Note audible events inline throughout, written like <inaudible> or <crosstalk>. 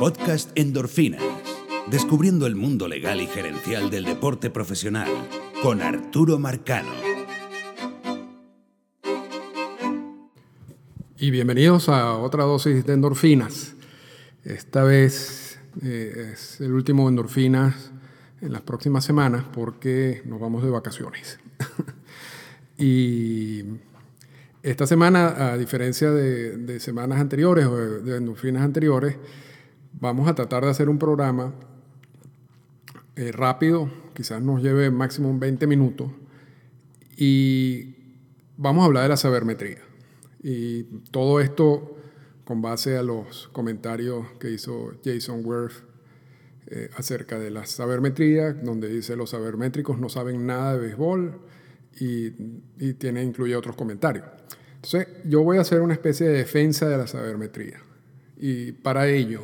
Podcast Endorfinas. Descubriendo el mundo legal y gerencial del deporte profesional. Con Arturo Marcano. Y bienvenidos a otra dosis de endorfinas. Esta vez eh, es el último endorfinas en las próximas semanas porque nos vamos de vacaciones. <laughs> y esta semana, a diferencia de, semanas anteriores o de, endorfinas anteriores, vamos a tratar de hacer un programa eh, rápido, quizás nos lleve máximo 20 minutos, y vamos a hablar de la sabermetría. Y todo esto con base a los comentarios que hizo Jason Worth eh, acerca de la sabermetría, donde dice los sabermétricos no saben nada de béisbol y, tiene, incluye otros comentarios. Entonces, yo voy a hacer una especie de defensa de la sabermetría. Y para ello,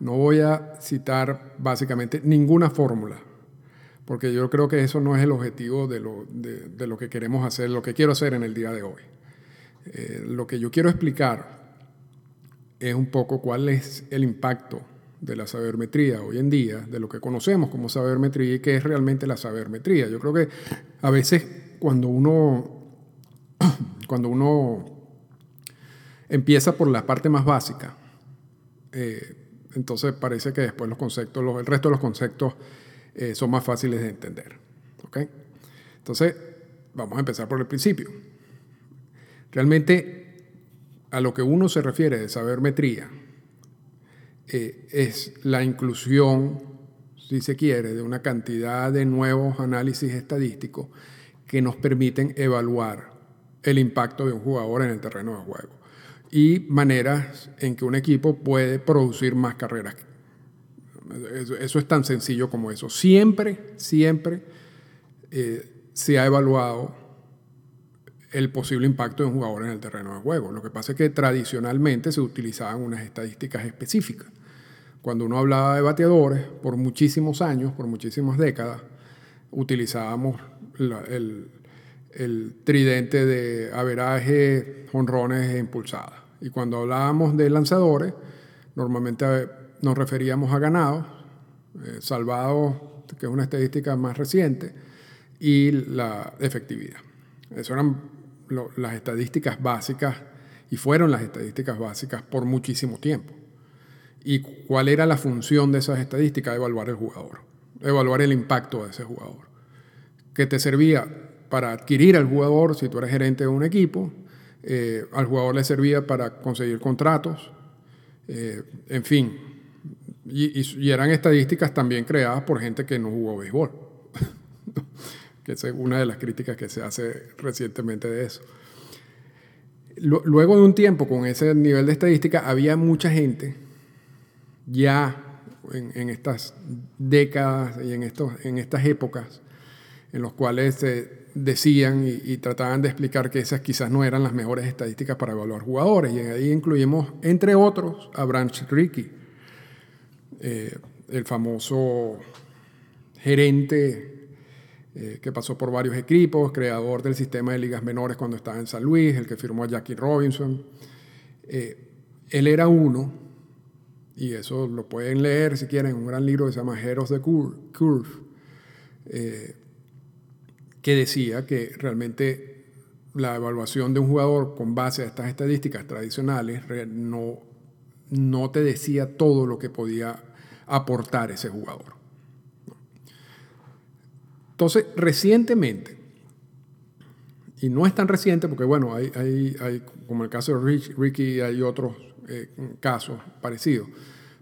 no voy a citar básicamente ninguna fórmula, porque yo creo que eso no es el objetivo de lo, de, lo que queremos hacer, lo que quiero hacer en el día de hoy. Eh, lo que yo quiero explicar es un poco cuál es el impacto de la sabermetría hoy en día, de lo que conocemos como sabermetría y qué es realmente la sabermetría. Yo creo que a veces cuando uno, <clears throat> cuando uno empieza por la parte más básica, eh, entonces parece que después los conceptos, el resto de los conceptos eh, son más fáciles de entender. ¿okay? Entonces, vamos a empezar por el principio. Realmente, a lo que uno se refiere de sabermetría, eh, es la inclusión, si se quiere, de una cantidad de nuevos análisis estadísticos que nos permiten evaluar el impacto de un jugador en el terreno de juego y maneras en que un equipo puede producir más carreras. Eso, es tan sencillo como eso. Siempre, siempre eh, se ha evaluado el posible impacto de un jugador en el terreno de juego. Lo que pasa es que tradicionalmente se utilizaban unas estadísticas específicas. Cuando uno hablaba de bateadores, por muchísimos años, por muchísimas décadas, utilizábamos el, tridente de averaje, honrones e impulsadas. Y cuando hablábamos de lanzadores, normalmente nos referíamos a ganados, eh, salvados, que es una estadística más reciente, y la efectividad. Esas eran las estadísticas básicas y fueron las estadísticas básicas por muchísimo tiempo. ¿Y cuál era la función de esas estadísticas? Evaluar el jugador, evaluar el impacto de ese jugador. Que te servía para adquirir al jugador si tú eres gerente de un equipo, eh, al jugador le servía para conseguir contratos, eh, en fin. Y, eran estadísticas también creadas por gente que no jugó béisbol, <laughs> que es una de las críticas que se hace recientemente de eso. Luego de un tiempo con ese nivel de estadística, había mucha gente ya en, estas décadas y en, estos, en estas épocas en los cuales se decían y, trataban de explicar que esas quizás no eran las mejores estadísticas para evaluar jugadores. Y ahí incluimos, entre otros, a Branch Rickey, eh, el famoso gerente eh, que pasó por varios equipos, creador del sistema de ligas menores cuando estaba en San Luis, el que firmó a Jackie Robinson. Eh, él era uno y eso lo pueden leer si quieren, un gran libro que se llama Heroes de Curve, que decía que realmente la evaluación de un jugador con base a estas estadísticas tradicionales no, no te decía todo lo que podía aportar ese jugador. Entonces, recientemente, y no es tan reciente porque, bueno, hay, hay, hay como el caso de Ricky, hay otros eh, casos parecidos.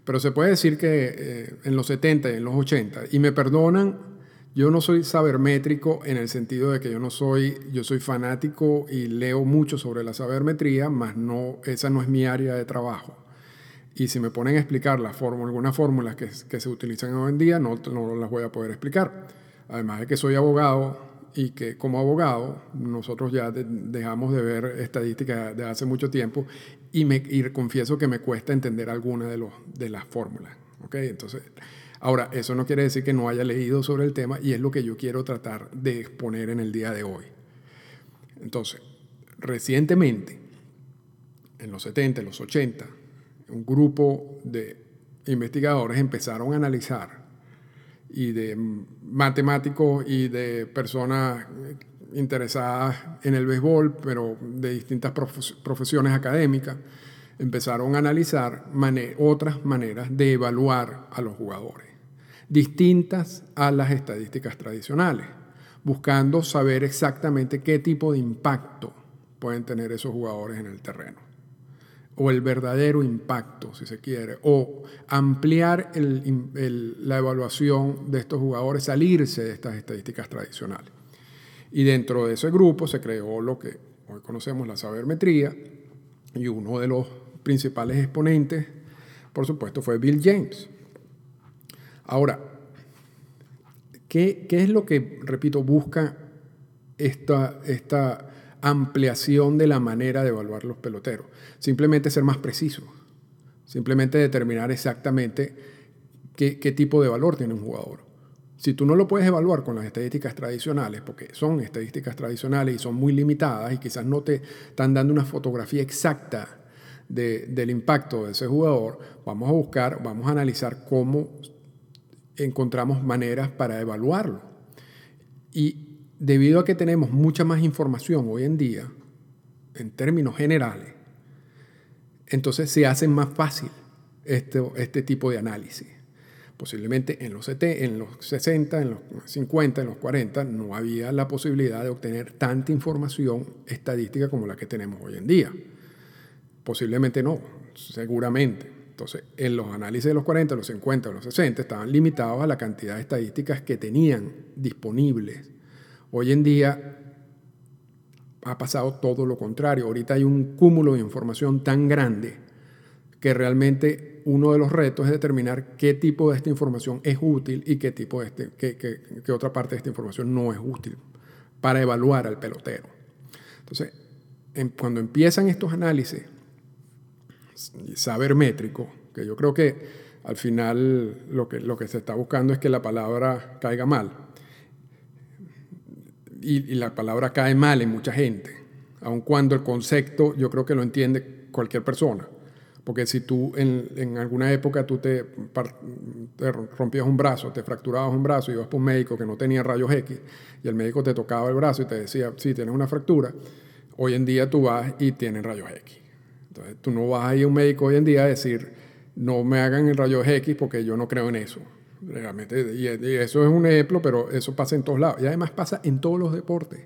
Pero se puede decir que eh, en los 70 y en los 80, y me perdonan, yo no soy sabermétrico en el sentido de que yo no soy, yo soy fanático y leo mucho sobre la sabermetría, más no, esa no es mi área de trabajo. Y si me ponen a explicar las fórmulas, algunas fórmulas que, que, se utilizan hoy en día, no, no las voy a poder explicar. Además de que soy abogado y que como abogado nosotros ya dejamos de ver estadísticas de hace mucho tiempo y, me, confieso que me cuesta entender alguna de, los, de las fórmulas. ¿okay? Entonces, ahora, eso no quiere decir que no haya leído sobre el tema y es lo que yo quiero tratar de exponer en el día de hoy. Entonces, recientemente, en los 70, en los 80, un grupo de investigadores empezaron a analizar y de matemáticos y de personas interesadas en el béisbol, pero de distintas profesiones académicas, empezaron a analizar otras maneras de evaluar a los jugadores, distintas a las estadísticas tradicionales, buscando saber exactamente qué tipo de impacto pueden tener esos jugadores en el terreno o el verdadero impacto, si se quiere, o ampliar la evaluación de estos jugadores, salirse de estas estadísticas tradicionales. Y dentro de ese grupo se creó lo que hoy conocemos la sabermetría, y uno de los principales exponentes, por supuesto, fue Bill James. Ahora, ¿qué, es lo que, repito, busca esta, esta ampliación de la manera de evaluar los peloteros. Simplemente ser más preciso, simplemente determinar exactamente qué, tipo de valor tiene un jugador. Si tú no lo puedes evaluar con las estadísticas tradicionales, porque son estadísticas tradicionales y son muy limitadas y quizás no te están dando una fotografía exacta del impacto de ese jugador, vamos a buscar, vamos a analizar cómo encontramos maneras para evaluarlo. Y debido a que tenemos mucha más información hoy en día, en términos generales, entonces se hace más fácil este, este tipo de análisis. Posiblemente en los, en los 60, en los 50, en los 40 no había la posibilidad de obtener tanta información estadística como la que tenemos hoy en día. Posiblemente no, seguramente. Entonces, en los análisis de los 40, los 50, los 60 estaban limitados a la cantidad de estadísticas que tenían disponibles Hoy en día ha pasado todo lo contrario. Ahorita hay un cúmulo de información tan grande que realmente uno de los retos es determinar qué tipo de esta información es útil y qué tipo de este, qué, otra parte de esta información no es útil para evaluar al pelotero. Entonces, cuando empiezan estos análisis saber métrico, que yo creo que al final lo que, lo que se está buscando es que la palabra caiga mal, y, la palabra cae mal en mucha gente, aun cuando el concepto yo creo que lo entiende cualquier persona. Porque si tú en, en alguna época tú te, te, rompías un brazo, te fracturabas un brazo y ibas por un médico que no tenía rayos X y el médico te tocaba el brazo y te decía, sí, tienes una fractura, hoy en día tú vas y tienes rayos X. Entonces tú no vas a ir a un médico hoy en día a decir, no me hagan el rayos X porque yo no creo en eso. Realmente, y, eso es un ejemplo, pero eso pasa en todos lados. Y además pasa en todos los deportes.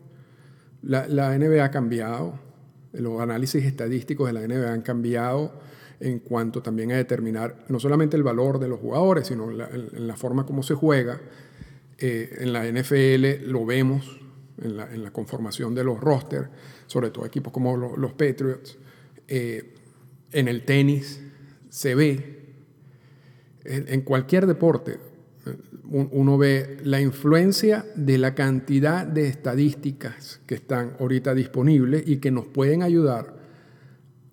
La, la NBA ha cambiado, los análisis estadísticos de la NBA han cambiado en cuanto también a determinar no solamente el valor de los jugadores, sino la, en la forma como se juega. Eh, en la NFL lo vemos en la, en la, conformación de los rosters, sobre todo equipos como los, Patriots. Eh, en el tenis se ve, en cualquier deporte, uno ve la influencia de la cantidad de estadísticas que están ahorita disponibles y que nos pueden ayudar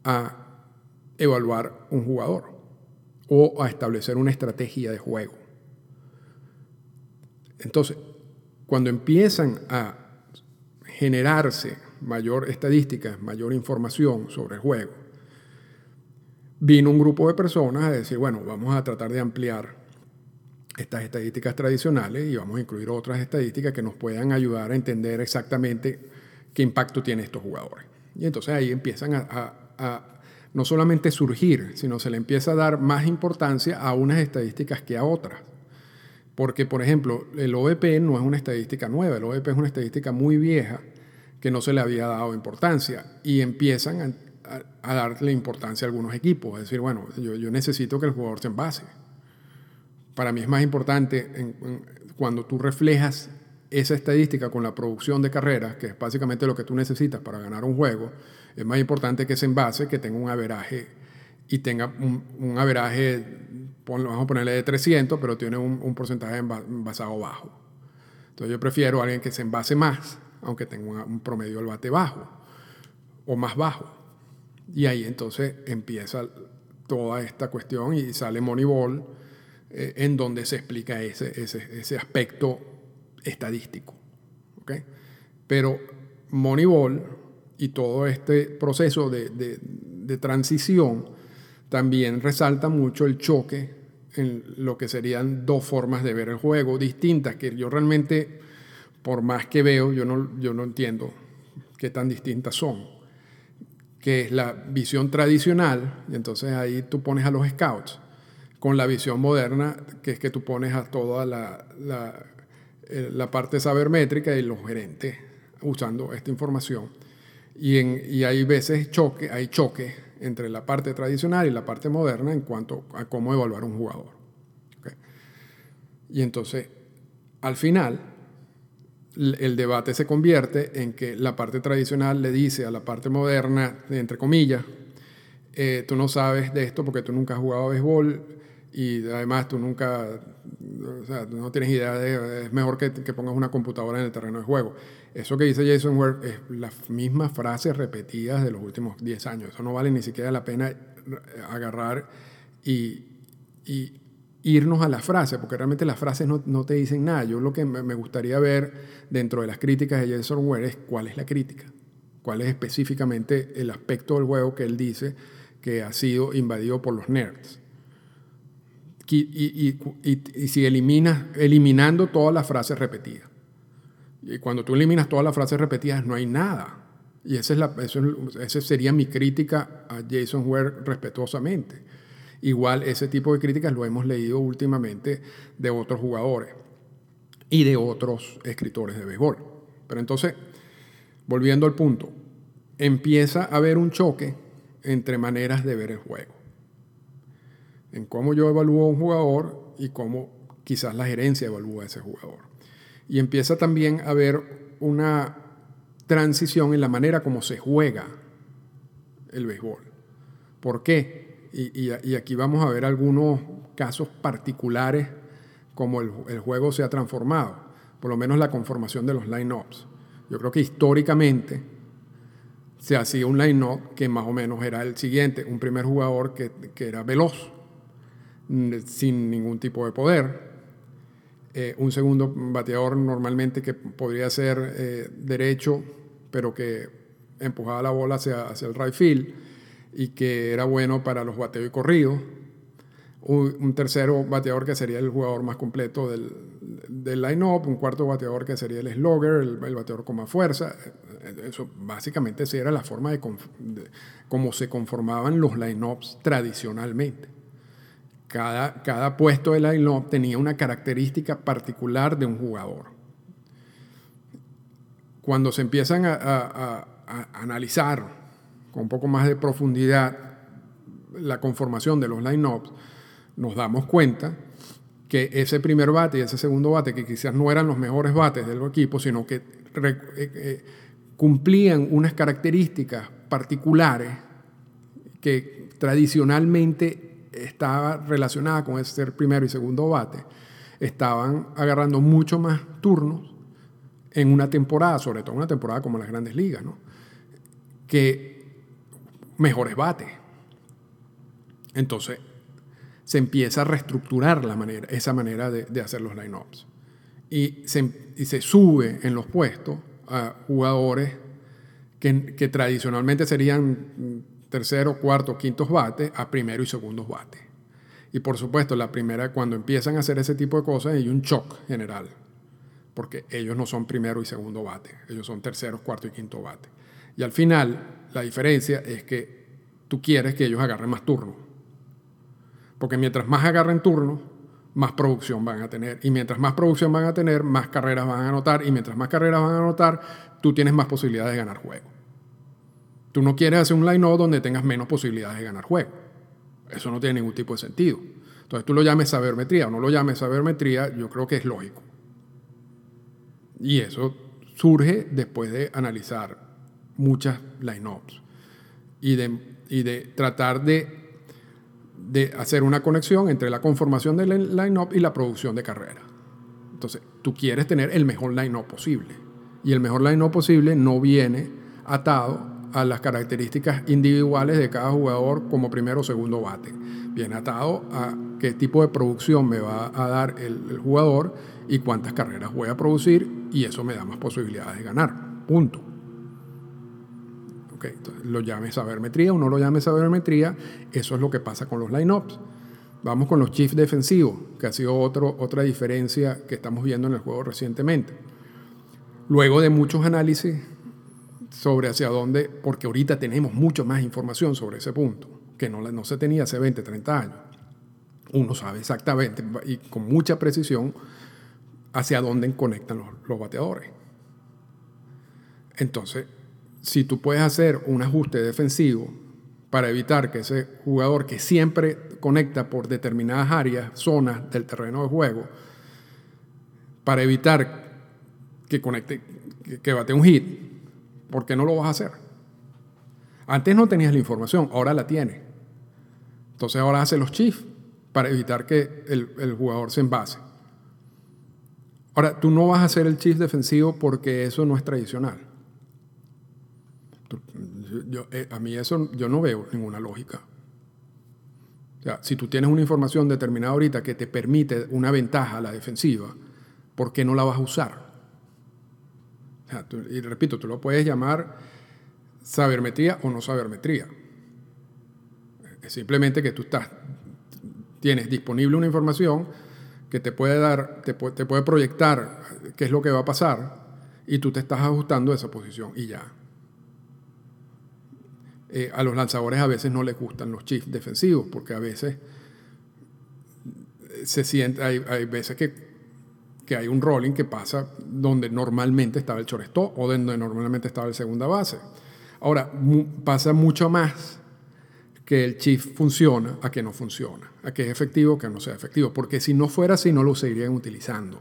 a evaluar un jugador o a establecer una estrategia de juego. Entonces, cuando empiezan a generarse mayor estadística, mayor información sobre el juego, vino un grupo de personas a decir, bueno, vamos a tratar de ampliar estas estadísticas tradicionales y vamos a incluir otras estadísticas que nos puedan ayudar a entender exactamente qué impacto tienen estos jugadores. Y entonces ahí empiezan a, no solamente surgir, sino se le empieza a dar más importancia a unas estadísticas que a otras. Porque, por ejemplo, el OEP no es una estadística nueva, el OEP es una estadística muy vieja que no se le había dado importancia y empiezan a, darle importancia a algunos equipos. Es decir, bueno, yo, yo necesito que el jugador se envase para mí es más importante cuando tú reflejas esa estadística con la producción de carreras, que es básicamente lo que tú necesitas para ganar un juego, es más importante que ese envase que tenga un averaje y tenga un, un averaje, vamos a ponerle de 300, pero tiene un, porcentaje envasado bajo. Entonces yo prefiero a alguien que se envase más, aunque tenga un promedio del bate bajo o más bajo. Y ahí entonces empieza toda esta cuestión y sale Moneyball eh, en donde se explica ese, ese, aspecto estadístico. ¿okay? Pero Moneyball y todo este proceso de, de, transición también resalta mucho el choque en lo que serían dos formas de ver el juego distintas, que yo realmente, por más que veo, yo no, yo no entiendo qué tan distintas son. Que es la visión tradicional, y entonces ahí tú pones a los scouts, con la visión moderna, que es que tú pones a toda la, la, eh, la parte sabermétrica y los gerentes usando esta información. Y, en, y hay veces choque, hay choque entre la parte tradicional y la parte moderna en cuanto a cómo evaluar un jugador. Y entonces, al final, el debate se convierte en que la parte tradicional le dice a la parte moderna, entre comillas, eh, tú no sabes de esto porque tú nunca has jugado a béisbol y además tú nunca, o sea, no tienes idea de, es mejor que, que, pongas una computadora en el terreno de juego. Eso que dice Jason Ware es las mismas frases repetidas de los últimos 10 años. Eso no vale ni siquiera la pena agarrar y, y irnos a la frase, porque realmente las frases no, no, te dicen nada. Yo lo que me gustaría ver dentro de las críticas de Jason Ware es cuál es la crítica, cuál es específicamente el aspecto del juego que él dice que ha sido invadido por los nerds. Y, si eliminas, eliminando todas las frases repetidas. Y cuando tú eliminas todas las frases repetidas, no hay nada. Y esa, es la, esa sería mi crítica a Jason Ware respetuosamente. Igual ese tipo de críticas lo hemos leído últimamente de otros jugadores y de otros escritores de béisbol. Pero entonces, volviendo al punto, empieza a haber un choque entre maneras de ver el juego. En cómo yo evalúo a un jugador y cómo quizás la gerencia evalúa a ese jugador. Y empieza también a haber una transición en la manera como se juega el béisbol. ¿Por qué? Y, y, y aquí vamos a ver algunos casos particulares como el, el, juego se ha transformado, por lo menos la conformación de los line-ups. Yo creo que históricamente se hacía un line-up que más o menos era el siguiente, un primer jugador que, que era veloz, sin ningún tipo de poder, eh, un segundo bateador normalmente que podría ser eh, derecho, pero que empujaba la bola hacia, hacia, el right field y que era bueno para los bateos y corridos. Un, tercero bateador que sería el jugador más completo del, del line-up, un cuarto bateador que sería el slogger, el, bateador con más fuerza. Eso básicamente esa era la forma de, de cómo se conformaban los line-ups tradicionalmente. Cada, cada puesto de line-up tenía una característica particular de un jugador. Cuando se empiezan a, analizar con un poco más de profundidad la conformación de los line-ups, nos damos cuenta que ese primer bate y ese segundo bate, que quizás no eran los mejores bates del equipo, sino que eh, eh, cumplían unas características particulares que tradicionalmente estaba relacionada con ese ser primero y segundo bate, estaban agarrando mucho más turnos en una temporada, sobre todo una temporada como las grandes ligas, que mejores bates. Entonces, se empieza a reestructurar la manera, esa manera de, hacer los line-ups. Y se, y se, sube en los puestos a jugadores que, que tradicionalmente serían tercero, cuarto, quintos bates a primero y segundos bates. Y por supuesto, la primera, cuando empiezan a hacer ese tipo de cosas, hay un shock general, porque ellos no son primero y segundo bate, ellos son terceros, cuarto y quinto bate. Y al final, la diferencia es que tú quieres que ellos agarren más turnos, porque mientras más agarren turnos, más producción van a tener. Y mientras más producción van a tener, más carreras van a anotar. Y mientras más carreras van a anotar, tú tienes más posibilidades de ganar juego. Tú no quieres hacer un line-up donde tengas menos posibilidades de ganar juego. Eso no tiene ningún tipo de sentido. Entonces tú lo llames sabermetría o no lo llames sabermetría, yo creo que es lógico. Y eso surge después de analizar muchas line-ups y de, y de tratar de, de hacer una conexión entre la conformación del line-up y la producción de carrera. Entonces, tú quieres tener el mejor line-up posible. Y el mejor line-up posible no viene atado a las características individuales de cada jugador como primero o segundo bate. Bien atado a qué tipo de producción me va a dar el, el jugador y cuántas carreras voy a producir y eso me da más posibilidades de ganar. Punto. Okay, entonces, lo llame sabermetría o no lo llame sabermetría, eso es lo que pasa con los lineups. vamos con los chiefs defensivos, que ha sido otro, otra diferencia que estamos viendo en el juego recientemente. Luego de muchos análisis sobre hacia dónde, porque ahorita tenemos mucho más información sobre ese punto, que no, no se tenía hace 20, 30 años. Uno sabe exactamente y con mucha precisión hacia dónde conectan los, los bateadores. Entonces, si tú puedes hacer un ajuste defensivo para evitar que ese jugador que siempre conecta por determinadas áreas, zonas del terreno de juego, para evitar que conecte, que, bate un hit, ¿por qué no lo vas a hacer? Antes no tenías la información, ahora la tienes. Entonces ahora hace los chiefs para evitar que el, jugador se envase. Ahora, tú no vas a hacer el chief defensivo porque eso no es tradicional. Yo, eh, a mí eso yo no veo ninguna lógica. O sea, si tú tienes una información determinada ahorita que te permite una ventaja a la defensiva, ¿por qué no la vas a usar? y repito, tú lo puedes llamar sabermetría o no sabermetría. Es simplemente que tú estás, tienes disponible una información que te puede dar, te te puede proyectar qué es lo que va a pasar y tú te estás ajustando a esa posición y ya. Eh, a los lanzadores a veces no les gustan los chips defensivos, porque a veces se siente, hay, veces que, que, hay un rolling que pasa donde normalmente estaba el shortstop o donde normalmente estaba el segunda base. Ahora, pasa mucho más que el chip funciona a que no funciona, a que es efectivo que no sea efectivo, porque si no fuera así no lo seguirían utilizando.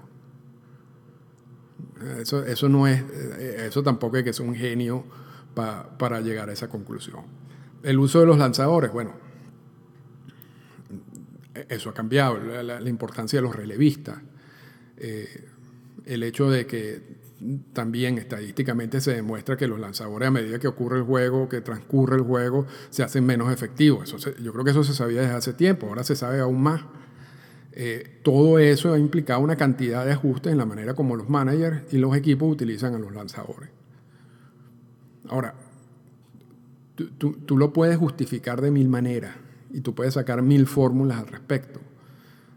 Eso, eso no es, eh, eso tampoco es que sea un genio para llegar a esa conclusión. El uso de los lanzadores, bueno, eso ha cambiado, la, importancia de los relevistas, eh, el hecho de que también estadísticamente se demuestra que los lanzadores a medida que ocurre el juego, que transcurre el juego, se hacen menos efectivos. Yo creo que eso se sabía desde hace tiempo, ahora se sabe aún más. Eh, todo eso ha implicado una cantidad de ajustes en la manera como los managers y los equipos utilizan a los lanzadores. Ahora, tú, lo puedes justificar de mil maneras y tú puedes sacar mil fórmulas al respecto,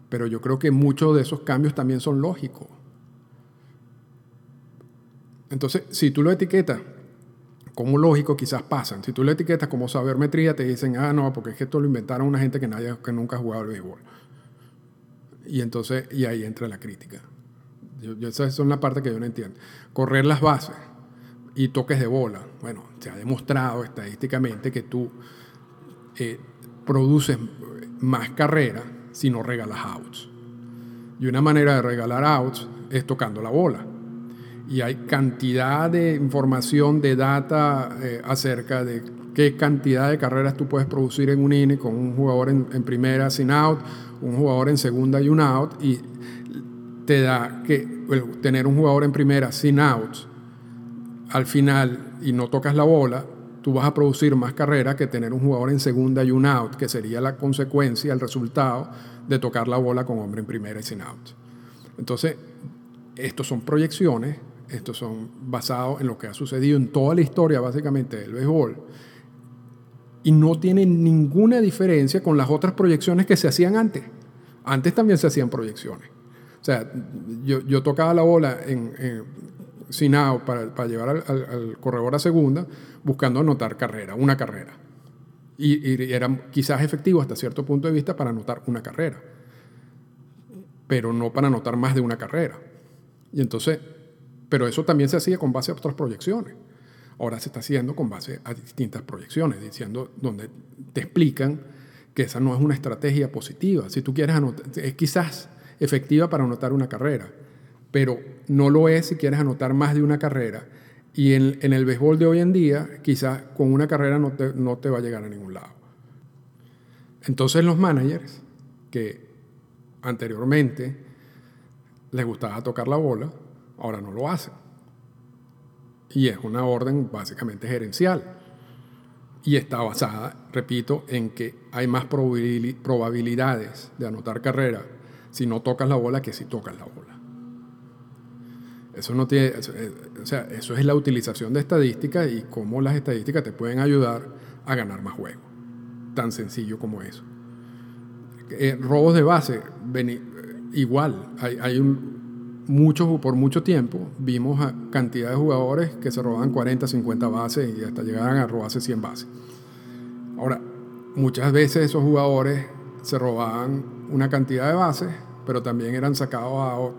pero yo creo que muchos de esos cambios también son lógicos. Entonces, si tú lo etiquetas como lógico, quizás pasan. Si tú lo etiquetas como sabermetría, te dicen, ah, no, porque es que esto lo inventaron una gente que, nadie, que nunca ha jugado al béisbol. Y entonces, y ahí entra la crítica. Yo, esa es la parte que yo no entiendo. Correr las bases y toques de bola. Bueno, se ha demostrado estadísticamente que tú eh, produces más carrera si no regalas outs. Y una manera de regalar outs es tocando la bola. Y hay cantidad de información, de data eh, acerca de qué cantidad de carreras tú puedes producir en un inning con un jugador en, en, primera sin out, un jugador en segunda y un out, y te da que tener un jugador en primera sin outs al final y no tocas la bola, tú vas a producir más carrera que tener un jugador en segunda y un out, que sería la consecuencia, el resultado de tocar la bola con hombre en primera y sin out. Entonces, estos son proyecciones, estos son basados en lo que ha sucedido en toda la historia básicamente del béisbol y no tienen ninguna diferencia con las otras proyecciones que se hacían antes. Antes también se hacían proyecciones. O sea, yo, tocaba la bola en sin para, para llevar al, corredor a segunda, buscando anotar carrera, una carrera. Y, era quizás efectivo hasta cierto punto de vista para anotar una carrera, pero no para anotar más de una carrera. Y entonces, pero eso también se hacía con base a otras proyecciones. Ahora se está haciendo con base a distintas proyecciones, diciendo donde te explican que esa no es una estrategia positiva. Si tú quieres anotar, es quizás efectiva para anotar una carrera, pero no lo es si quieres anotar más de una carrera. Y en, el béisbol de hoy en día, quizás con una carrera no te, no te va a llegar a ningún lado. Entonces los managers, que anteriormente les gustaba tocar la bola, ahora no lo hacen. Y es una orden básicamente gerencial. Y está basada, repito, en que hay más probabilidades de anotar carrera si no tocas la bola que si tocas la bola. Eso no tiene, eh, o sea, eso es la utilización de estadísticas y cómo las estadísticas te pueden ayudar a ganar más juegos. Tan sencillo como eso. Eh, robos de base, igual, hay, hay un, muchos, por mucho tiempo vimos a cantidad de jugadores que se robaban 40, 50 bases y hasta llegaban a robarse 100 bases. Ahora, muchas veces esos jugadores se robaban una cantidad de bases, pero también eran sacados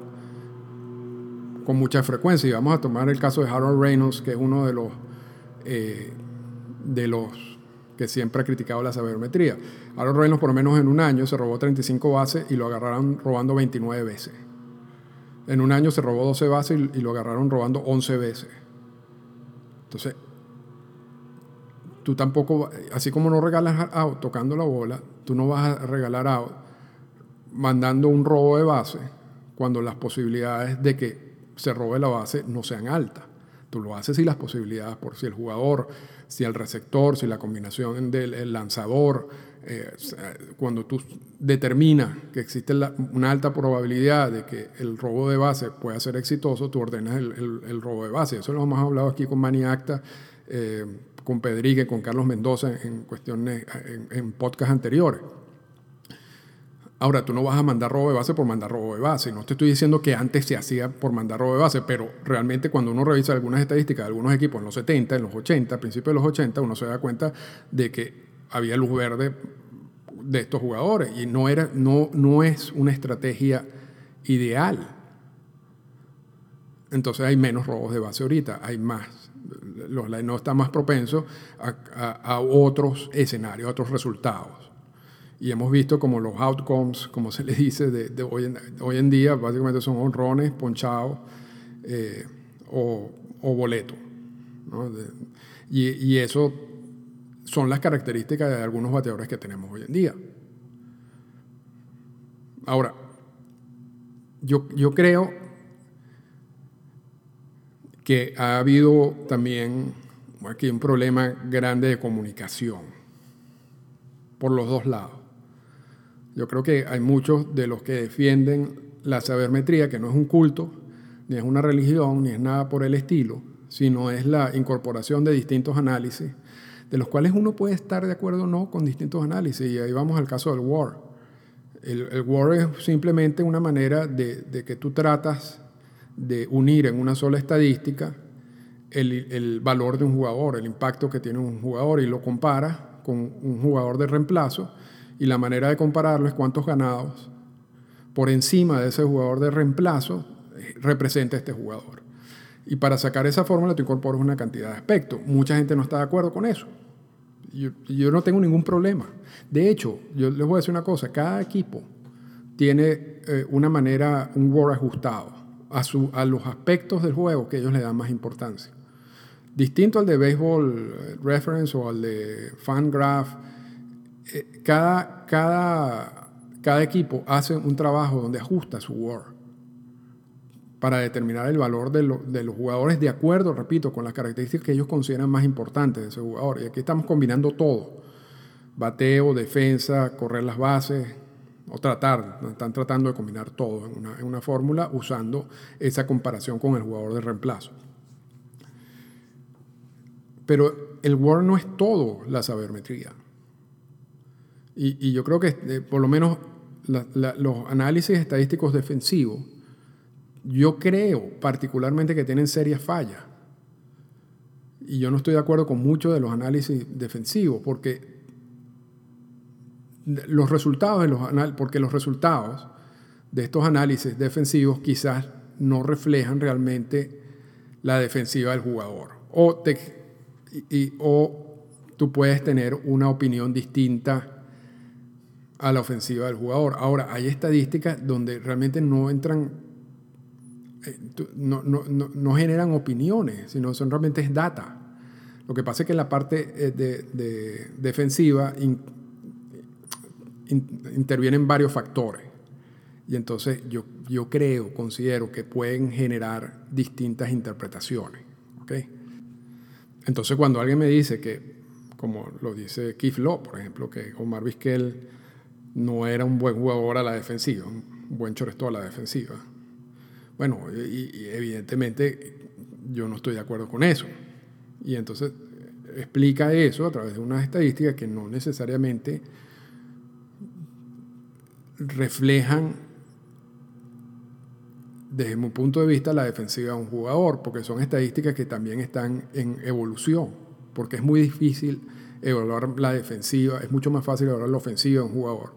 con mucha frecuencia. Y vamos a tomar el caso de Harold Reynolds, que es uno de los, eh, de los que siempre ha criticado la sabermetría. Harold Reynolds, por lo menos en un año, se robó 35 bases y lo agarraron robando 29 veces. En un año se robó 12 bases y, lo agarraron robando 11 veces. Entonces, tú tampoco, así como no regalas out tocando la bola, tú no vas a regalar out mandando un robo de base cuando las posibilidades de que se robe la base no sean altas. Tú lo haces si las posibilidades, por si el jugador, si el receptor, si la combinación del lanzador, eh, cuando tú determinas que existe una alta probabilidad de que el robo de base pueda ser exitoso, tú ordenas el, robo de base. Eso lo hemos hablado aquí con Manny Acta, eh, con Pedrique, con Carlos Mendoza en cuestiones, en, en podcasts anteriores. Ahora, tú no vas a mandar robo de base por mandar robo de base. No te estoy diciendo que antes se hacía por mandar robo de base, pero realmente cuando uno revisa algunas estadísticas de algunos equipos en los 70, en los 80, a principios de los 80, uno se da cuenta de que había luz verde de estos jugadores y no, era, no, no es una estrategia ideal. Entonces hay menos robos de base ahorita, hay más. Los no está más propenso a, a otros escenarios, a otros resultados y hemos visto como los outcomes, como se le dice, de, hoy, en, día, básicamente son honrones, ponchados eh, o, boletos. y, y, eso son las características de algunos bateadores que tenemos hoy en día. Ahora, yo creo que ha habido también aquí un problema grande de comunicación por los dos lados. Yo creo que hay muchos de los que defienden la sabermetría, que no es un culto, ni es una religión, ni es nada por el estilo, sino es la incorporación de distintos análisis, de los cuales uno puede estar de acuerdo o no con distintos análisis. Y ahí vamos al caso del WAR. El, WAR es simplemente una manera de, que tú tratas de unir en una sola estadística el, valor de un jugador, el impacto que tiene un jugador, y lo comparas con un jugador de reemplazo y la manera de compararlo es cuántos ganados por encima de ese jugador de reemplazo eh, representa este jugador. Y para sacar esa fórmula tú incorporas una cantidad de aspectos. Mucha gente no está de acuerdo con eso. Yo, no tengo ningún problema. De hecho, yo les voy a decir una cosa, cada equipo tiene eh, una manera, un Word ajustado a, su, a los aspectos del juego que ellos le dan más importancia. Distinto al de Baseball eh, Reference o al de Fangraph eh, cada, cada, equipo hace un trabajo donde ajusta su WAR para determinar el valor de, de, los jugadores de acuerdo, repito, con las características que ellos consideran más importantes de ese jugador. Y aquí estamos combinando todo. Bateo, defensa, correr las bases, o tratar, están tratando de combinar todo en una, en una fórmula usando esa comparación con el jugador de reemplazo. Pero el WAR no es todo la sabermetría. Y, yo creo que eh, por lo menos los análisis estadísticos defensivos, yo creo particularmente que tienen serias fallas. Y yo no estoy de acuerdo con muchos de los análisis defensivos, porque los resultados de los porque los resultados de estos análisis defensivos quizás no reflejan realmente la defensiva del jugador. O, y, o tú puedes tener una opinión distinta a la ofensiva del jugador. Ahora, hay estadísticas donde realmente no entran, eh, no, no, no, generan opiniones, sino son realmente es data. Lo que pasa es que la parte eh, de, defensiva intervienen varios factores. Y entonces yo, yo creo, considero que pueden generar distintas interpretaciones. ¿okay? Entonces cuando alguien me dice que, como lo dice Keith Law, por ejemplo, que Omar Vizquel no era un buen jugador a la defensiva, un buen choresto a la defensiva. Bueno, y, evidentemente yo no estoy de acuerdo con eso. Y entonces explica eso a través de unas estadísticas que no necesariamente reflejan, desde mi punto de vista, la defensiva de un jugador, porque son estadísticas que también están en evolución, porque es muy difícil evaluar la defensiva, es mucho más fácil evaluar la ofensiva de un jugador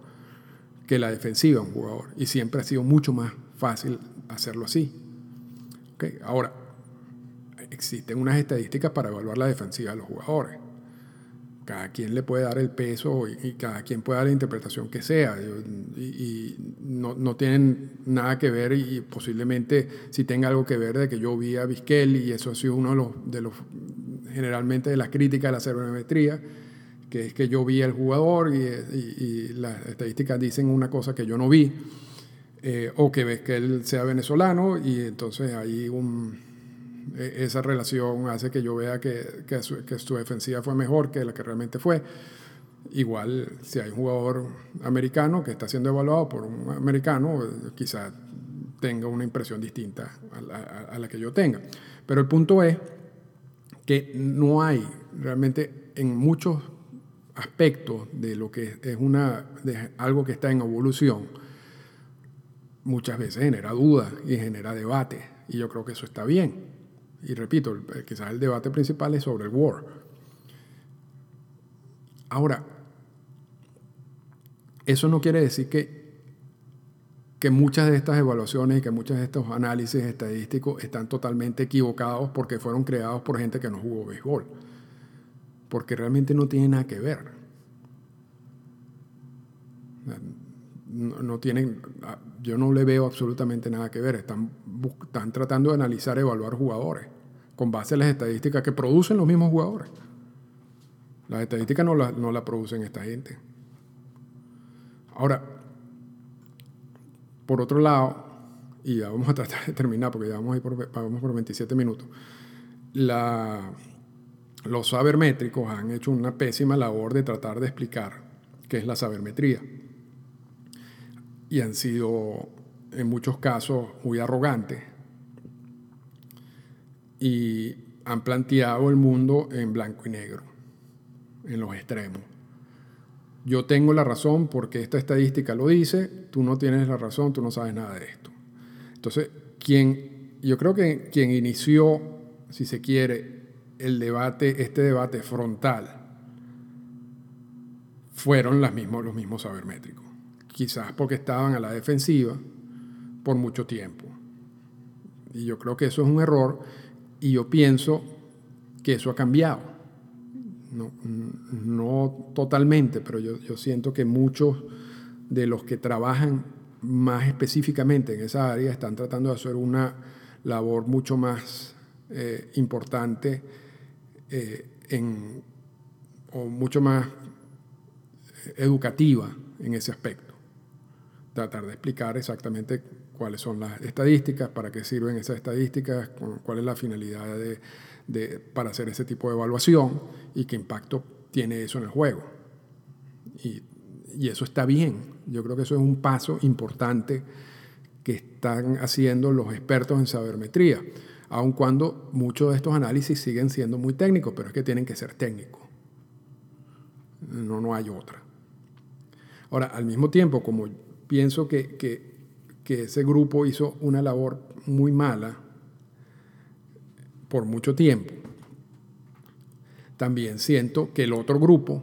que la defensiva de un jugador, y siempre ha sido mucho más fácil hacerlo así. Okay. Ahora, existen unas estadísticas para evaluar la defensiva de los jugadores. Cada quien le puede dar el peso y, cada quien puede dar la interpretación que sea. Y, no, tienen nada que ver y posiblemente si tenga algo que ver de que yo vi a Vizquel y eso ha sido uno de los, de los generalmente de las críticas de la sabermetría, que es que yo vi al jugador y, las estadísticas dicen una cosa que yo no vi. Eh, o que ves que él sea venezolano y entonces hay un, esa relación hace que yo vea que, que, su, que, defensiva fue mejor que la que realmente fue. Igual, si hay un jugador americano que está siendo evaluado por un americano, quizás tenga una impresión distinta a la, que yo tenga. Pero el punto es que no hay realmente en muchos aspectos de lo que es una, algo que está en evolución, muchas veces genera dudas y genera debate. Y yo creo que eso está bien. Y repito, quizás el debate principal es sobre el war. Ahora, eso no quiere decir que, que muchas de estas evaluaciones y que muchos de estos análisis estadísticos están totalmente equivocados porque fueron creados por gente que no jugó béisbol. Porque realmente no tiene nada que ver. No, tienen, yo no le veo absolutamente nada que ver. Están, están tratando de analizar, evaluar jugadores con base en las estadísticas que producen los mismos jugadores. Las estadísticas no las no la producen esta gente. Ahora, por otro lado, y ya vamos a tratar de terminar porque ya vamos, a ir por, vamos por 27 minutos, la, los sabermétricos han hecho una pésima labor de tratar de explicar qué es la sabermetría. Y han sido, en muchos casos, muy arrogantes y han planteado el mundo en blanco y negro, en los extremos. Yo tengo la razón porque esta estadística lo dice, tú no tienes la razón, tú no sabes nada de esto. Entonces, yo creo que quien inició, si se quiere, el debate, este debate frontal, fueron las mismos, los mismos sabermétricos. Quizás porque estaban a la defensiva por mucho tiempo. Y yo creo que eso es un error y yo pienso que eso ha cambiado. No, totalmente, pero yo, siento que muchos de los que trabajan más específicamente en esa área están tratando de hacer una labor mucho más eh, importante eh, en, o mucho más educativa en ese aspecto. Tratar de explicar exactamente cuáles son las estadísticas, para qué sirven esas estadísticas, cuál es la finalidad de, para hacer ese tipo de evaluación y qué impacto tiene eso en el juego. Y, y eso está bien. Yo creo que eso es un paso importante que están haciendo los expertos en sabermetría, aun cuando muchos de estos análisis siguen siendo muy técnicos, pero es que tienen que ser técnicos. No, no hay otra. Ahora, al mismo tiempo, como pienso que, que ese grupo hizo una labor muy mala por mucho tiempo. También siento que el otro grupo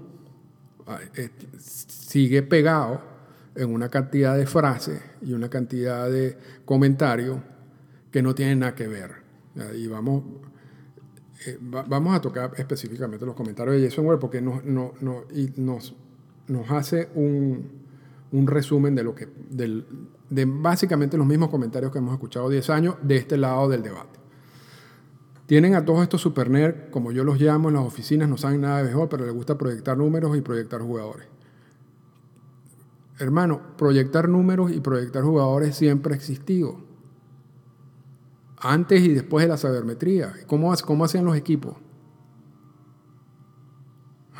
sigue pegado en una cantidad de frases y una cantidad de comentarios que no tienen nada que ver. Y vamos, eh, vamos a tocar específicamente los comentarios de Jason Ware porque nos, no, nos, nos hace un, un resumen de lo que, de básicamente los mismos comentarios que hemos escuchado 10 años de este lado del debate. Tienen a todos estos super como yo los llamo en las oficinas, no saben nada de mejor, pero les gusta proyectar números y proyectar jugadores. Hermano, proyectar números y proyectar jugadores siempre ha existido. Antes y después de la sabermetría. ¿Cómo, cómo hacían los equipos?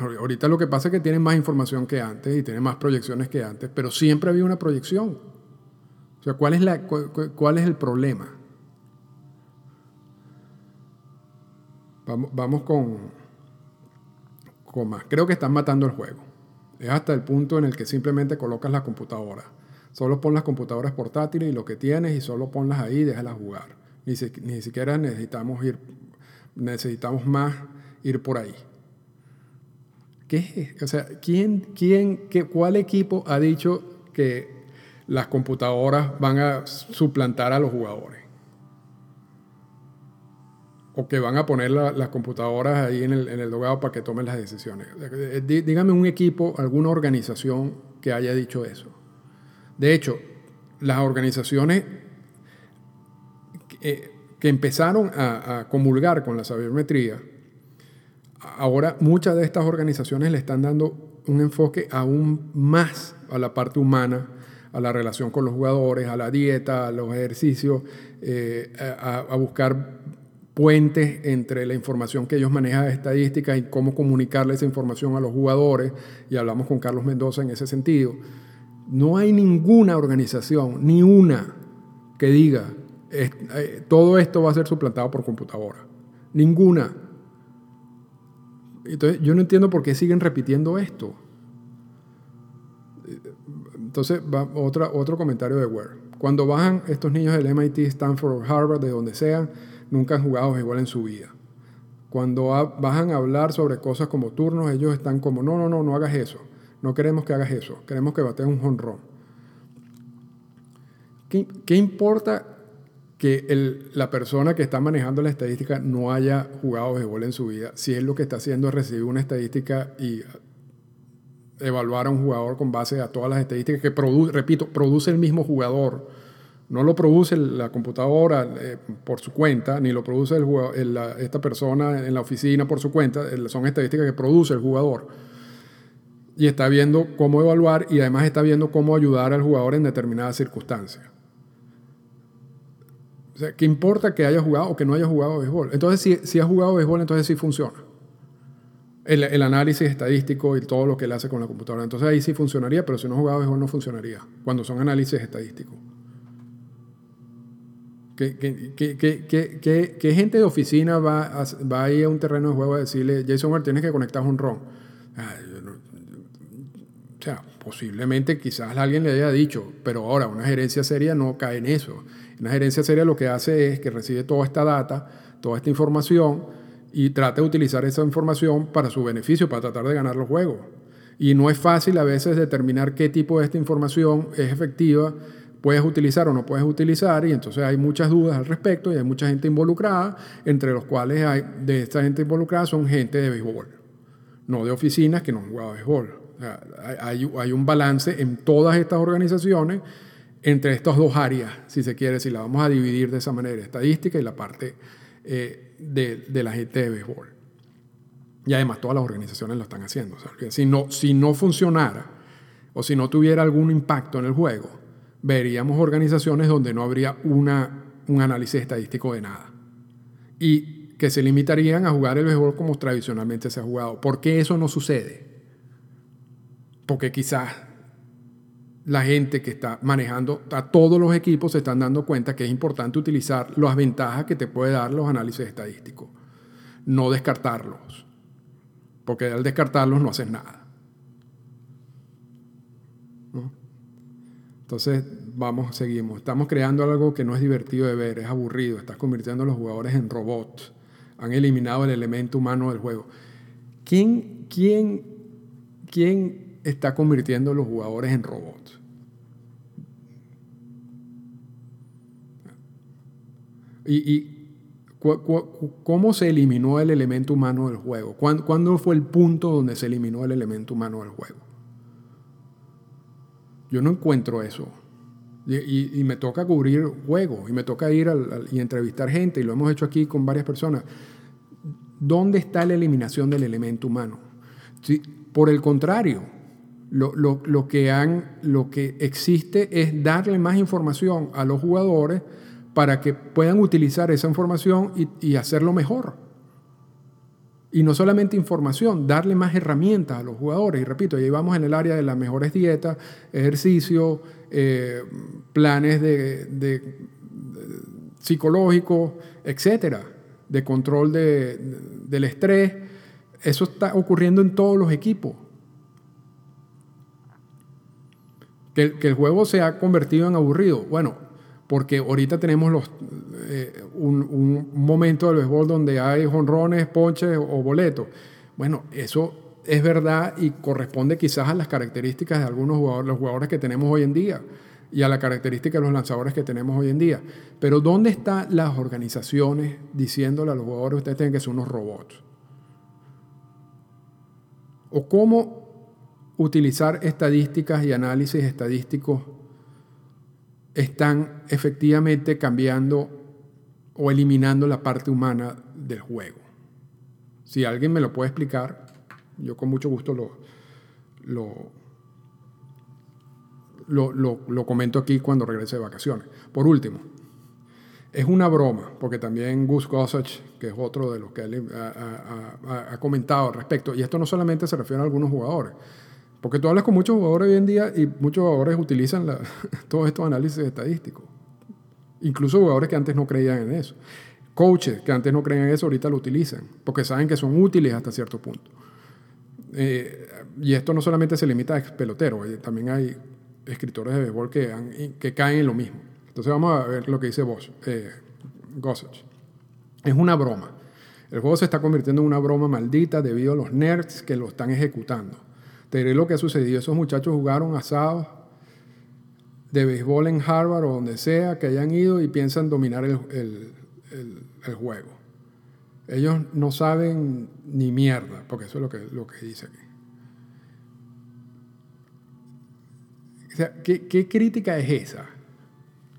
Ahorita lo que pasa es que tienen más información que antes y tienen más proyecciones que antes, pero siempre había una proyección. O sea, ¿cuál es, la, cuál es el problema? Vamos, vamos con, con más. Creo que están matando el juego. Es hasta el punto en el que simplemente colocas la computadora Solo pon las computadoras portátiles y lo que tienes y solo ponlas ahí y déjalas jugar. Ni, ni siquiera necesitamos ir, necesitamos más ir por ahí. ¿Qué? O sea, ¿quién, quién, qué, ¿cuál equipo ha dicho que las computadoras van a suplantar a los jugadores? O que van a poner las computadoras ahí en el, en el logado para que tomen las decisiones. Dígame un equipo, alguna organización que haya dicho eso. De hecho, las organizaciones que, empezaron a, comulgar con la sabermetría, ahora muchas de estas organizaciones le están dando un enfoque aún más a la parte humana, a la relación con los jugadores, a la dieta, a los ejercicios, eh, a, buscar puentes entre la información que ellos manejan de estadística y cómo comunicarle esa información a los jugadores, y hablamos con Carlos Mendoza en ese sentido. No hay ninguna organización, ni una, que diga, eh, todo esto va a ser suplantado por computadora. Ninguna. Entonces, yo no entiendo por qué siguen repitiendo esto. Entonces, otro comentario de Ware. Cuando bajan estos niños del MIT, Stanford, Harvard, de donde sean, nunca han jugado igual en su vida. Cuando bajan a hablar sobre cosas como turnos, ellos están como, no, no, no, no hagas eso. No queremos que hagas eso, queremos que batees un jonrón. ¿Qué, ¿Qué, importa que la persona que está manejando la estadística no haya jugado béisbol en su vida si es lo que está haciendo es recibir una estadística y evaluar a un jugador con base a todas las estadísticas que produce, repito, produce el mismo jugador? No lo produce la computadora eh, por su cuenta, ni lo produce esta persona en la oficina por su cuenta, son estadísticas que produce el jugador y está viendo cómo evaluar y además está viendo cómo ayudar al jugador en determinadas circunstancias. Sea, ¿qué importa que haya jugado o que no haya jugado béisbol? Entonces, si, si ha jugado béisbol, entonces sí funciona. El, el, análisis estadístico y todo lo que él hace con la computadora. Entonces ahí sí funcionaría, pero si no ha jugado béisbol no funcionaría, cuando son análisis estadísticos. ¿Qué, gente de oficina va a, a ir a un terreno de juego a decirle, Jason Ward, tienes que conectar un ROM? O sea, posiblemente quizás alguien le haya dicho, pero ahora una gerencia seria no cae en eso. Una gerencia seria lo que hace es que recibe toda esta data, toda esta información y trata de utilizar esa información para su beneficio, para tratar de ganar los juegos. Y no es fácil a veces determinar qué tipo de esta información es efectiva, puedes utilizar o no puedes utilizar, y entonces hay muchas dudas al respecto y hay mucha gente involucrada, entre los cuales hay, de esta gente involucrada son gente de béisbol, no de oficinas que no han jugado béisbol. Hay, hay, un balance en todas estas organizaciones entre estas dos áreas, si se quiere, si la vamos a dividir de esa manera, estadística y la parte eh, de, de, la gente de béisbol. Y además todas las organizaciones lo están haciendo. si, no, si no funcionara o si no tuviera algún impacto en el juego, veríamos organizaciones donde no habría una, un análisis estadístico de nada. Y que se limitarían a jugar el béisbol como tradicionalmente se ha jugado. ¿Por qué eso no sucede? porque quizás la gente que está manejando a todos los equipos se están dando cuenta que es importante utilizar las ventajas que te puede dar los análisis estadísticos, no descartarlos, porque al descartarlos no haces nada. Entonces, vamos, seguimos. Estamos creando algo que no es divertido de ver, es aburrido. Estás convirtiendo a los jugadores en robots. Han eliminado el elemento humano del juego. ¿Quién, quién, quién está convirtiendo a los jugadores en robots. ¿Y, cómo se eliminó el elemento humano del juego? ¿Cuándo, fue el punto donde se eliminó el elemento humano del juego? Yo no encuentro eso. Y, me toca cubrir juegos, y me toca ir y entrevistar gente, y lo hemos hecho aquí con varias personas. ¿Dónde está la eliminación del elemento humano? por el contrario, lo, que han, lo que existe es darle más información a los jugadores para que puedan utilizar esa información y, hacerlo mejor. Y no solamente información, darle más herramientas a los jugadores. Y repito, ahí vamos en el área de las mejores dietas, ejercicio, eh, planes de, de, psicológicos, etcétera, de control del estrés. Eso está ocurriendo en todos los equipos. Que, que el juego se ha convertido en aburrido. Bueno, porque ahorita tenemos eh, un, momento del béisbol donde hay jonrones, ponches o boletos. Bueno, eso es verdad y corresponde quizás a las características de algunos jugadores, los jugadores que tenemos hoy en día y a la característica de los lanzadores que tenemos hoy en día. Pero ¿dónde están las organizaciones diciéndole a los jugadores ustedes tienen que ser unos robots? ¿O cómo utilizar estadísticas y análisis estadísticos están efectivamente cambiando o eliminando la parte humana del juego. Si alguien me lo puede explicar, yo con mucho gusto lo, lo, lo, comento aquí cuando regrese de vacaciones. Por último, es una broma, porque también Gus Gossage, que es otro de los que ha, ha comentado al respecto, y esto no solamente se refiere a algunos jugadores, porque tú hablas con muchos jugadores hoy en día y muchos jugadores utilizan <laughs> todos estos análisis estadísticos. Incluso jugadores que antes no creían en eso. Coaches que antes no creían en eso, ahorita lo utilizan, porque saben que son útiles hasta cierto punto. Eh, y esto no solamente se limita a ex peloteros, también hay escritores de béisbol que, que caen en lo mismo. Entonces vamos a ver lo que dice Bosch, eh, Gossage. Es una broma. El juego se está convirtiendo en una broma maldita debido a los nerds que lo están ejecutando. Te diré lo que ha sucedido. Esos muchachos jugaron asados de béisbol en Harvard o donde sea que hayan ido y piensan dominar el, juego. Ellos no saben ni mierda, porque eso es lo que, lo que dice aquí. O sea, ¿qué, crítica es esa?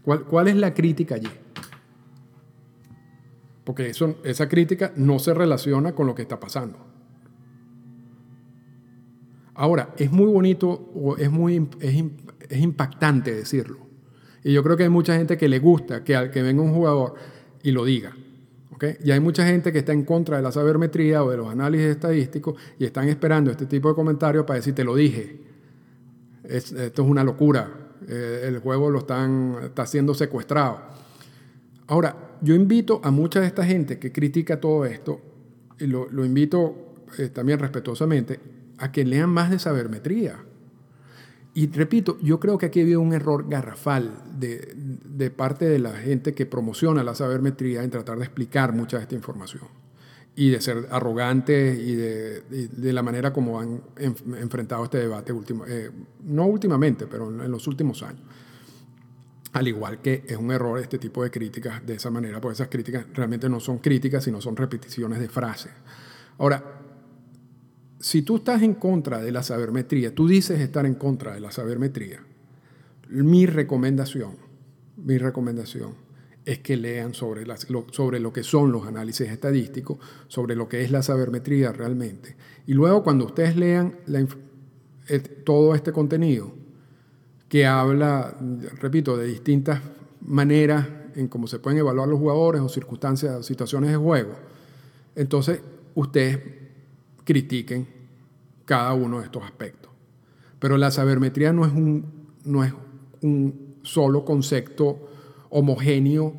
¿Cuál, ¿Cuál, es la crítica allí? Porque eso, esa crítica no se relaciona con lo que está pasando. Ahora, es muy bonito o es muy es, impactante decirlo. Y yo creo que hay mucha gente que le gusta que al que venga un jugador y lo diga. ¿okay? Y hay mucha gente que está en contra de la sabermetría o de los análisis estadísticos y están esperando este tipo de comentarios para decir, te lo dije. esto es una locura. Eh, el juego lo están, está siendo secuestrado. Ahora, yo invito a mucha de esta gente que critica todo esto, y lo, invito eh, también respetuosamente, a que lean más de sabermetría. Y repito, yo creo que aquí ha habido un error garrafal de, de, parte de la gente que promociona la sabermetría en tratar de explicar mucha de esta información y de ser arrogantes y de, de, la manera como han enfrentado este debate, último, eh, no últimamente, pero en, los últimos años. Al igual que es un error este tipo de críticas de esa manera, porque esas críticas realmente no son críticas, sino son repeticiones de frases. Ahora, si tú estás en contra de la sabermetría, tú dices estar en contra de la sabermetría, mi recomendación, mi recomendación es que lean sobre, lo, sobre lo que son los análisis estadísticos, sobre lo que es la sabermetría realmente. Y luego cuando ustedes lean todo este contenido, que habla, repito, de distintas maneras en cómo se pueden evaluar los jugadores o circunstancias o situaciones de juego, entonces ustedes critiquen cada uno de estos aspectos. Pero la sabermetría no es un, no es un solo concepto homogéneo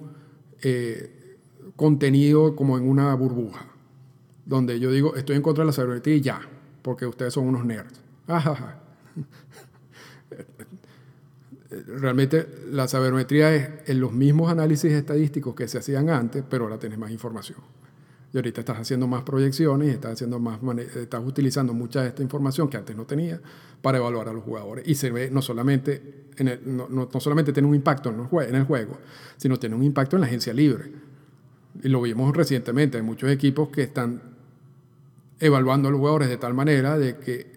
eh, contenido como en una burbuja, donde yo digo, estoy en contra de la sabermetría y ya, porque ustedes son unos nerds. <laughs> Realmente la sabermetría es en los mismos análisis estadísticos que se hacían antes, pero ahora tienes más información y ahorita estás haciendo más proyecciones y estás, haciendo más estás utilizando mucha de esta información que antes no tenía para evaluar a los jugadores. Y se ve no solamente, no, no, solamente tiene un impacto en el, en el juego, sino tiene un impacto en la agencia libre. Y lo vimos recientemente, hay muchos equipos que están evaluando a los jugadores de tal manera de que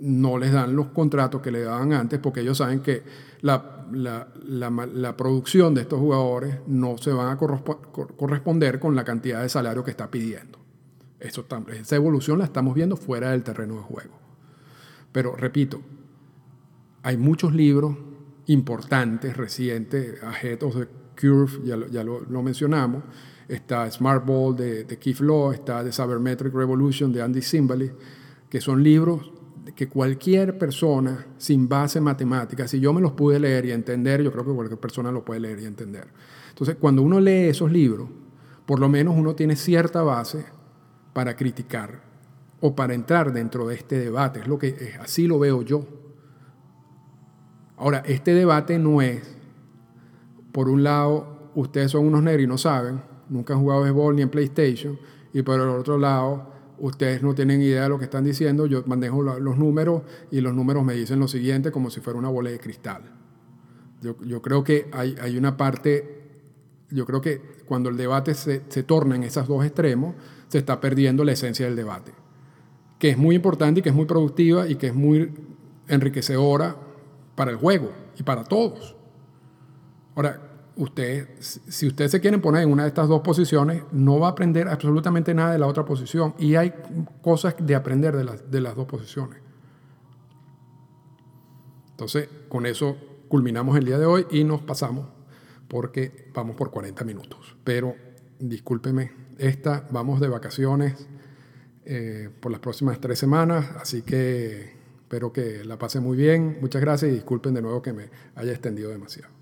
no les dan los contratos que le daban antes porque ellos saben que la, la, la, producción de estos jugadores no se van a corresponder con la cantidad de salario que está pidiendo. Eso, esa evolución la estamos viendo fuera del terreno de juego. Pero repito, hay muchos libros importantes, recientes, Ahead of the Curve, ya, lo, ya lo, mencionamos, está Smart Ball de, de Keith Law, está The Sabermetric Revolution de Andy Simbali, que son libros que cualquier persona sin base matemática, si yo me los pude leer y entender, yo creo que cualquier persona lo puede leer y entender. Entonces, cuando uno lee esos libros, por lo menos uno tiene cierta base para criticar o para entrar dentro de este debate. Es lo que así lo veo yo. Ahora, este debate no es, por un lado, ustedes son unos negros y no saben, nunca han jugado béisbol ni en PlayStation, y por el otro lado, ustedes no tienen idea de lo que están diciendo, yo manejo los números y los números me dicen lo siguiente como si fuera una bola de cristal. Yo, creo que hay, hay, una parte, yo creo que cuando el debate se, se torna en esos dos extremos, se está perdiendo la esencia del debate, que es muy importante y que es muy productiva y que es muy enriquecedora para el juego y para todos. Ahora, usted, si ustedes se quieren poner en una de estas dos posiciones, no va a aprender absolutamente nada de la otra posición. Y hay cosas de aprender de las, de las dos posiciones. Entonces, con eso culminamos el día de hoy y nos pasamos porque vamos por 40 minutos. Pero discúlpeme, esta vamos de vacaciones eh, por las próximas tres semanas, así que espero que la pase muy bien. Muchas gracias y disculpen de nuevo que me haya extendido demasiado.